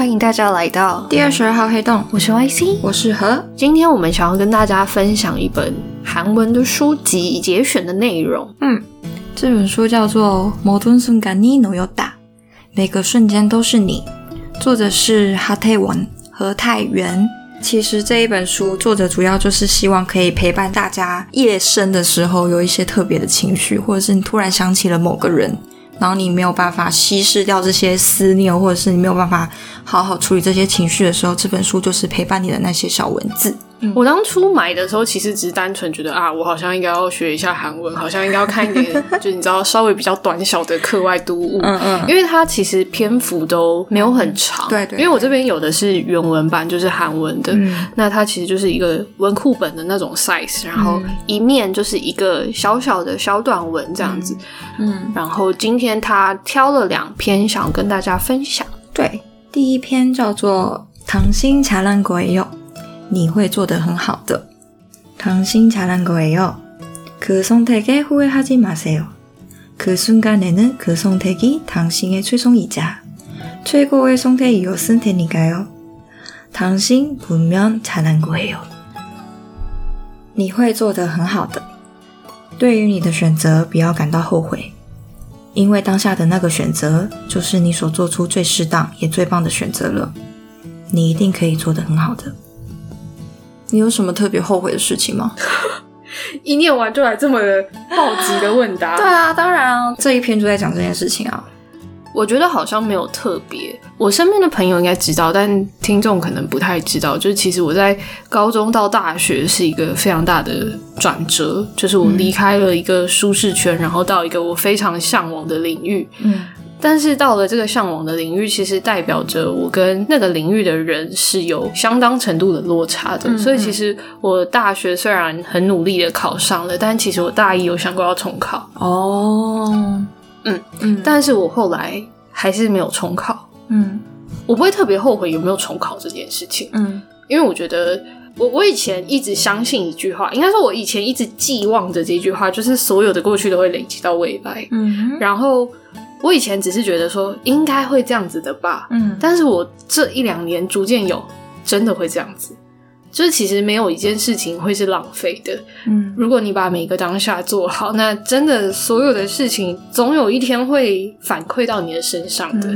欢迎大家来到第二十二号黑洞，我是 YC，我是何。今天我们想要跟大家分享一本韩文的书籍节选的内容。嗯，这本书叫做《모든순간이너였다》，每个瞬间都是你。作者是哈泰文和泰元。其实这一本书作者主要就是希望可以陪伴大家夜深的时候有一些特别的情绪，或者是你突然想起了某个人。 然后你没有办法稀释掉这些思念，或者是你没有办法好好处理这些情绪的时候，这本书就是陪伴你的那些小文字。我当初买的时候，其实只是单纯觉得啊，我好像应该要学一下韩文，好像应该要看一点，就你知道稍微比较短小的课外读物。嗯嗯，因为它其实篇幅都没有很长。对对。因为我这边有的是原文版，就是韩文的，那它其实就是一个文库本的那种 size，然后一面就是一个小小的小短文这样子。嗯。然后今天他挑了两篇，想跟大家分享。对，第一篇叫做《糖心茶烂鬼友》。你会做得很好的。당신잘한거예요그선택에후회하지마세요그순간에는그선택이당신의최선이자최고의선택이었을테니까요당신분명잘한거예요你会做得很好的。对于你的选择，不要感到后悔，因为当下的那个选择就是你所做出最适当也最棒的选择了。你一定可以做得很好的。 你有什么特别后悔的事情吗？一念完就来这么暴击的问答？对啊，当然啊，这一篇就在讲这件事情啊。我觉得好像没有特别，我身边的朋友应该知道，但听众可能不太知道。就是其实我在高中到大学是一个非常大的转折，就是我离开了一个舒适圈，然后到一个我非常向往的领域。嗯。但是到了这个向往的领域，其实代表着我跟那个领域的人是有相当程度的落差的。所以其实我大学虽然很努力的考上了，但其实我大一有想过要重考。哦，嗯嗯，但是我后来还是没有重考。嗯，我不会特别后悔有没有重考这件事情。嗯，因为我觉得我我以前一直相信一句话，应该说我以前一直寄望着这句话，就是所有的过去都会累积到未来。嗯，然后。我以前只是觉得说应该会这样子的吧，嗯，但是我这一两年逐渐有真的会这样子，就是其实没有一件事情会是浪费的，嗯，如果你把每个当下做好，那真的所有的事情总有一天会反馈到你的身上的，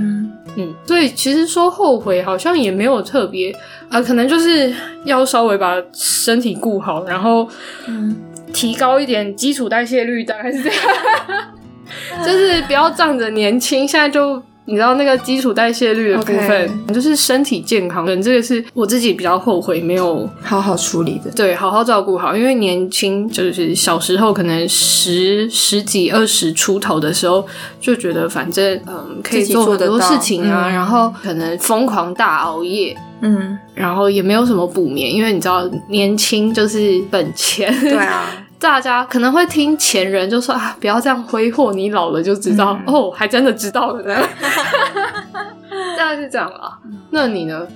嗯，所以其实说后悔好像也没有特别啊，可能就是要稍微把身体顾好，然后嗯，提高一点基础代谢率，大概是这样。就是不要仗着年轻，现在就你知道那个基础代谢率的部分，就是身体健康，这个是我自己比较后悔没有好好处理的。对，好好照顾好，因为年轻就是小时候可能十十几二十出头的时候，就觉得反正嗯可以做很多事情啊，然后可能疯狂大熬夜，嗯，然后也没有什么补眠，因为你知道年轻就是本钱，对啊。大家可能会听前人就说啊，不要这样挥霍，你老了就知道哦，还真的知道了呢。大概是这样啊。那你呢？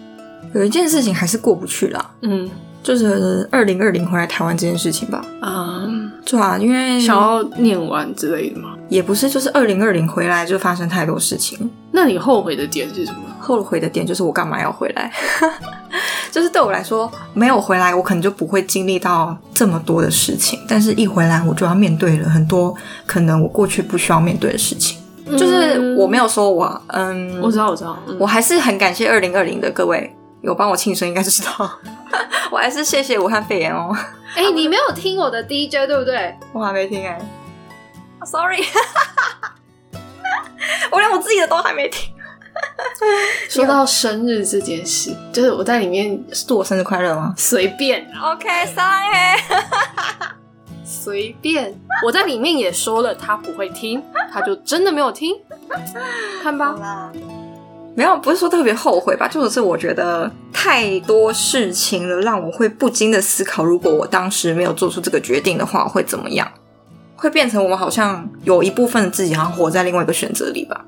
有一件事情还是过不去啦，嗯，就是二零二零回来台湾这件事情吧。啊，对啊，因为想要念完之类的嘛，也不是，就是二零二零回来就发生太多事情。那你后悔的点是什么？后悔的点就是我干嘛要回来？就是对我来说，没有回来，我可能就不会经历到这么多的事情。但是，一回来，我就要面对了很多可能我过去不需要面对的事情。就是我没有说我，嗯，我知道，我知道，我还是很感谢二零二零的各位有帮我庆生，应该是知道。我还是谢谢武汉肺炎哦。哎，你没有听我的 DJ 对不对？我还没听哎，Sorry，我连我自己的都还没听。说到生日这件事，就是我在里面祝我生日快乐吗？随便，OK，Sorry，随便。我在里面也说了，他不会听，他就真的没有听。看吧，没有，不是说特别后悔吧，就是我觉得太多事情了，让我会不禁的思考，如果我当时没有做出这个决定的话，会怎么样？会变成我们好像有一部分的自己，好像活在另外一个选择里吧。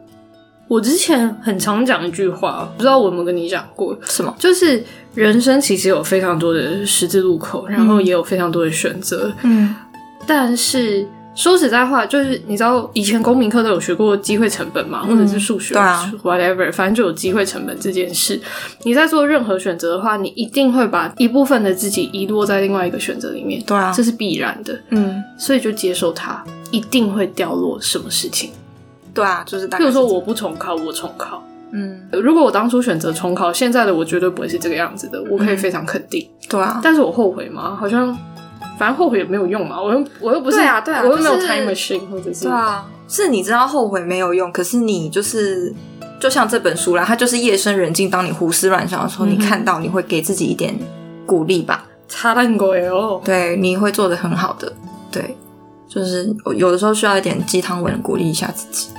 我之前很常讲一句话，不知道我有没有跟你讲过？什么？就是人生其实有非常多的十字路口，然后也有非常多的选择。嗯，但是说实在话，就是你知道以前公民课都有学过机会成本嘛，或者是数学、啊 whatever，反正就有机会成本这件事。你在做任何选择的话，你一定会把一部分的自己遗落在另外一个选择里面，对啊这是必然的。嗯，所以就接受它，一定会掉落什么事情。对啊，就是大概是比如说我不重考，我重考。嗯，如果我当初选择重考，现在的我绝对不会是这个样子的，我可以非常肯定。对啊，但是我后悔吗？好像，反正后悔也没有用嘛。我又我又不是，对啊对啊我又没有就是 time machine 或者是对啊，是你知道后悔没有用，可是你就是就像这本书啦，它就是夜深人静，当你胡思乱想的时候，嗯你看到你会给自己一点鼓励吧？差烂鬼哦。对，你会做的很好的。对，就是有的时候需要一点鸡汤文鼓励一下自己，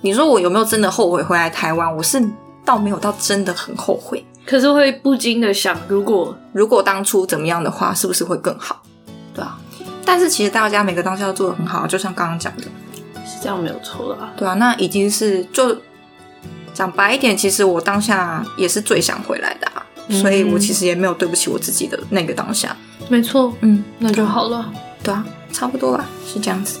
你说我有没有真的后悔回来台湾？我是倒没有到真的很后悔。可是会不禁的想，如果如果当初怎么样的话，是不是会更好？对啊。但是其实大家每个当下都做的很好，就像刚刚讲的，是这样没有错啦。对啊，那已经是就讲白一点，其实我当下也是最想回来的啊，嗯所以我其实也没有对不起我自己的那个当下。没错，嗯，那就好了。对啊，差不多吧，是这样子。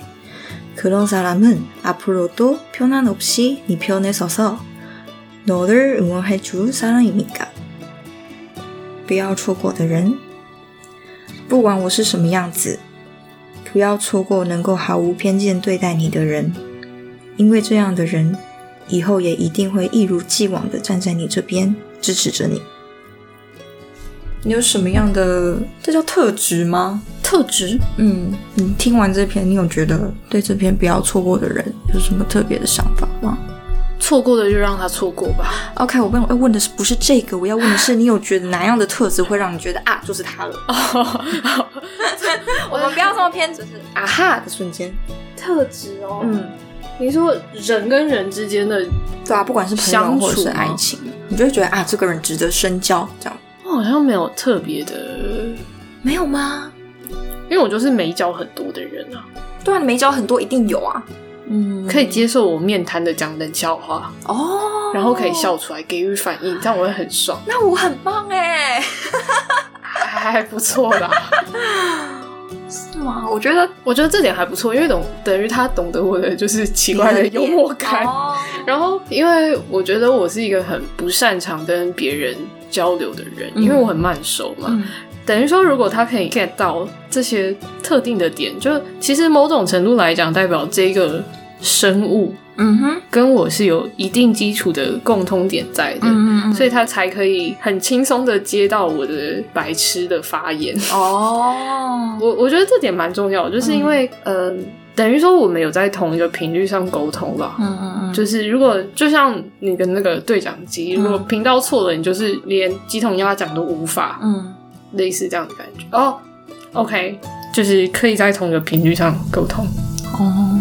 그런사람은앞으로도편안없이네 편에서서너를응원해줄사람이니까。不要错过的人，不管我是什么样子，不要错过能够毫无偏见对待你的人，因为这样的人以后也一定会一如既往的站在你这边，支持着你。 你有什么样的这叫特质吗？特质嗯，你听完这篇，你有觉得对这篇不要错过的人有什么特别的想法吗错过的就让他错过吧。？OK，我问要问的是不是这个？我要问的是，你有觉得哪样的特质会让你觉得啊，就是他了？我们不要这么偏执，是啊哈的瞬间。特质哦，嗯，你说人跟人之间的，对啊，不管是朋友或者是爱情，你就会觉得啊，这个人值得深交，这样我好像没有特别的，没有吗？因为我就是没交很多的人啊，对啊，你没交很多，一定有啊。嗯可以接受我面瘫的讲冷笑话，哦，然后可以，笑出来给予反应，这样我会很爽，那我很棒哎，还还不错啦。是吗？我觉得我觉得这点还不错，因为懂等于他懂得我的就是奇怪的幽默感。哦然后，因为我觉得我是一个很不擅长跟别人交流的人，嗯。因为我很慢熟嘛。嗯。等于说，如果他可以 get 到这些特定的点，就其实某种程度来讲，代表这个生物嗯哼，跟我是有一定基础的共通点在的，嗯嗯所以他才可以很轻松的接到我的白痴的发言。哦，我我觉得这点蛮重要，就是因为嗯、呃等于说我们有在同一个频率上沟通吧。嗯嗯嗯，就是如果就像你跟那个对讲机，嗯如果频道错了，你就是连鸡同鸭讲都无法，嗯类似这样的感觉。哦，OK，就是可以在同一个频率上沟通。哦，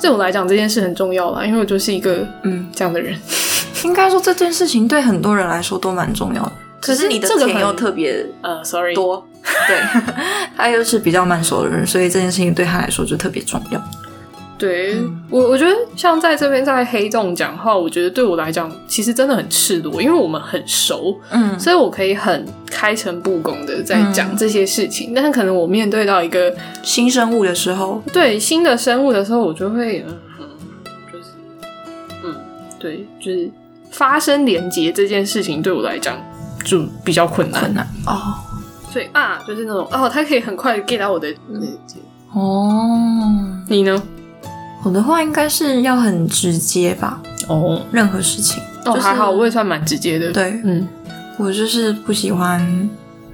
对我来讲，这件事很重要啦，因为我就是一个嗯，这样的人。应该说这件事情对很多人来说都蛮重要的，可是你的这个很甜又特别呃，sorry，多，对，他又是比较慢熟的人，所以这件事情对他来说就特别重要。对、嗯我，我觉得像在这边在黑洞讲话，我觉得对我来讲其实真的很赤裸，因为我们很熟，嗯所以我可以很开诚布公的在讲嗯这些事情。但是可能我面对到一个新生物的时候，对新的生物的时候，我就会就是嗯，对，就是发生连接这件事情对我来讲就比较困难。困难哦所以啊，就是那种哦，他可以很快的 get 到我的。哦。你呢？我的话应该是要很直接吧，哦任何事情。哦，就是还好，我也算蛮直接的。，对嗯，我就是不喜欢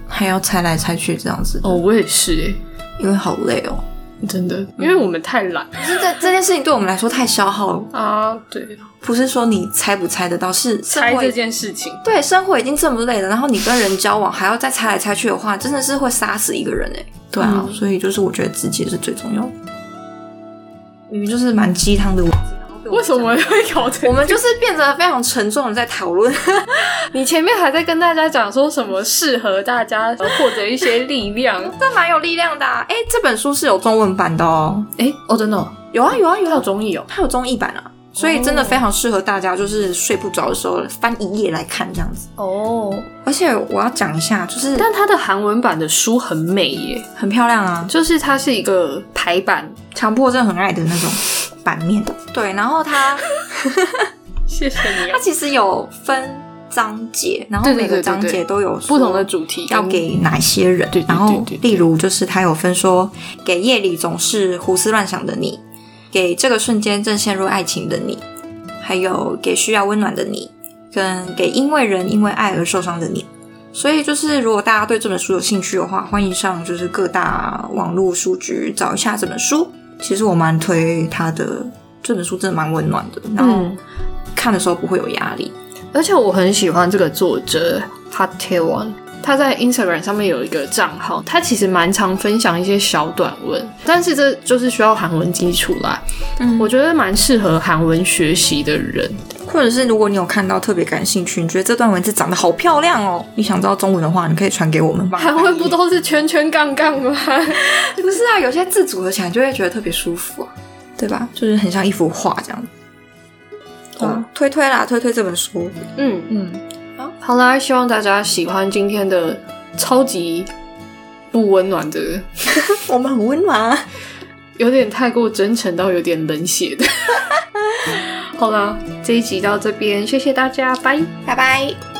还要猜来猜去这样子，哦，我也是诶。因为好累哦。真的，因为我们太懒。可是这这件事情对我们来说太消耗了，啊。对，不是说你猜不猜得到，是猜这件事情，对，生活已经这么累了，然后你跟人交往还要再猜来猜去的话，真的是会杀死一个人哎。对啊，嗯。所以就是我觉得直接是最重要。的。明明就是蛮鸡汤的我为什么会搞成？我们就是 变得非常沉重的在讨论。你前面还在跟大家讲说什么适合大家获得一些力量？这蛮有力量的啊！哎，这本书是有中文版的哦。哎，哦，真的哦，有啊有啊有它有啊，综艺哦。它有综艺版啊，所以真的非常适合大家，就是睡不着的时候翻一页来看这样子。哦，而且我要讲一下，就是但它的韩文版的书很美耶，很漂亮啊，就是它是一个排版。强迫症很爱的那种版面。对，然后它 谢谢你它其实有分章节，然后每个章节都有不同的主题要给哪些人。对对对然后例如就是它有分说，给夜里总是胡思乱想的你，给这个瞬间正陷入爱情的你，还有给需要温暖的你，跟给因为人因为爱而受伤的你。所以就是，如果大家对这本书有兴趣的话，欢迎上就是各大网络书局找一下这本书。其实我蛮推他的，这本书真的蛮温暖的，然后嗯，看的时候不会有压力。而且我很喜欢这个作者 Hat Taewon，他在 Instagram 上面有一个账号，他其实蛮常分享一些小短文，但是这就是需要韩文基础啦。嗯我觉得蛮适合韩文学习的人。或者是如果你有看到特别感兴趣，你觉得这段文字长得好漂亮哦，你想知道中文的话，你可以传给我们吧。韩文不都是圈圈杠杠吗？不是啊？有些字组合起来就会觉得特别舒服啊，对吧？就是很像一幅画这样。哦，推推啦，推推这本书。嗯，嗯，好啦，希望大家喜欢今天的超级不温暖的，我们很温暖啊。有点太过真诚到有点冷血的。好了，这一集到这边，谢谢大家，拜。拜拜。